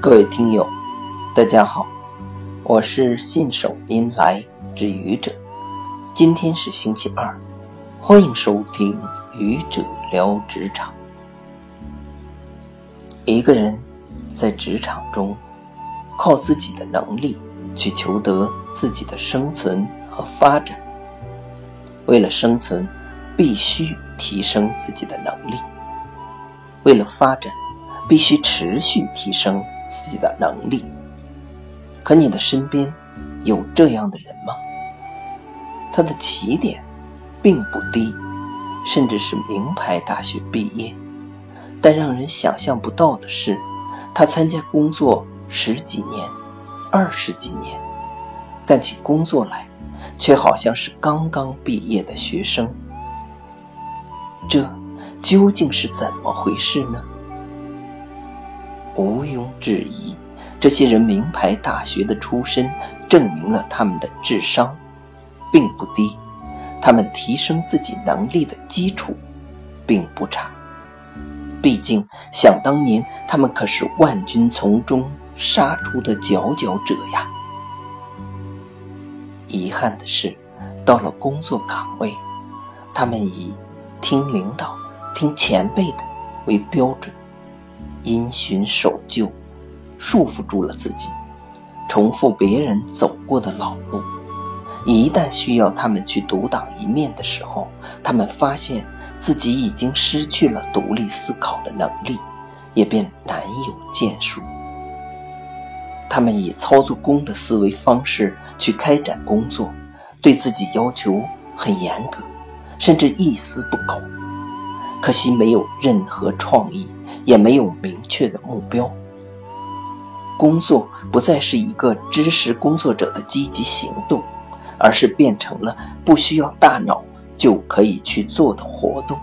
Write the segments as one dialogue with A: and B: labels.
A: 各位听友，大家好，我是信手拈来之愚者。今天是星期二，欢迎收听愚者聊职场。一个人在职场中靠自己的能力去求得自己的生存和发展。为了生存，必须提升自己的能力；为了发展，必须持续提升。自己的能力，可你的身边有这样的人吗？他的起点并不低，甚至是名牌大学毕业，但让人想象不到的是，他参加工作十几年、二十几年，干起工作来，却好像是刚刚毕业的学生。这究竟是怎么回事呢？毋庸置疑，这些人名牌大学的出身证明了他们的智商并不低，他们提升自己能力的基础并不差。毕竟，想当年他们可是万军丛中杀出的佼佼者呀。遗憾的是，到了工作岗位，他们以听领导、听前辈的为标准。因循守旧，束缚住了自己，重复别人走过的老路。一旦需要他们去独当一面的时候，他们发现自己已经失去了独立思考的能力，也便难有建树。他们以操作工的思维方式去开展工作，对自己要求很严格，甚至一丝不苟。可惜没有任何创意。也没有明确的目标，工作不再是一个知识工作者的积极行动，而是变成了不需要大脑就可以去做的活动。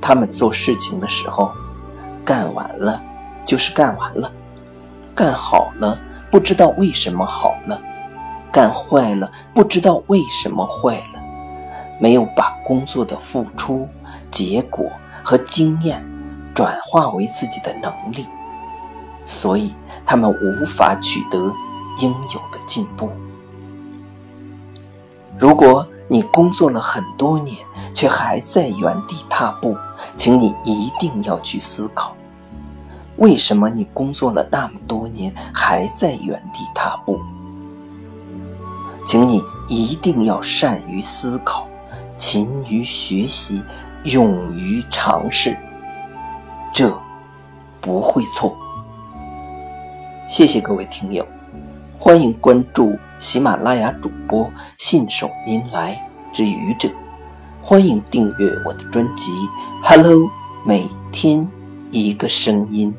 A: 他们做事情的时候，干完了就是干完了，干好了不知道为什么好了，干坏了不知道为什么坏了，没有把工作的付出结果。和经验转化为自己的能力，所以他们无法取得应有的进步。如果你工作了很多年，却还在原地踏步，请你一定要去思考，为什么你工作了那么多年还在原地踏步？请你一定要善于思考，勤于学习。勇于尝试，这不会错。谢谢各位听友，欢迎关注喜马拉雅主播信手拈来之愚者，欢迎订阅我的专辑《Hello》，每天一个声音。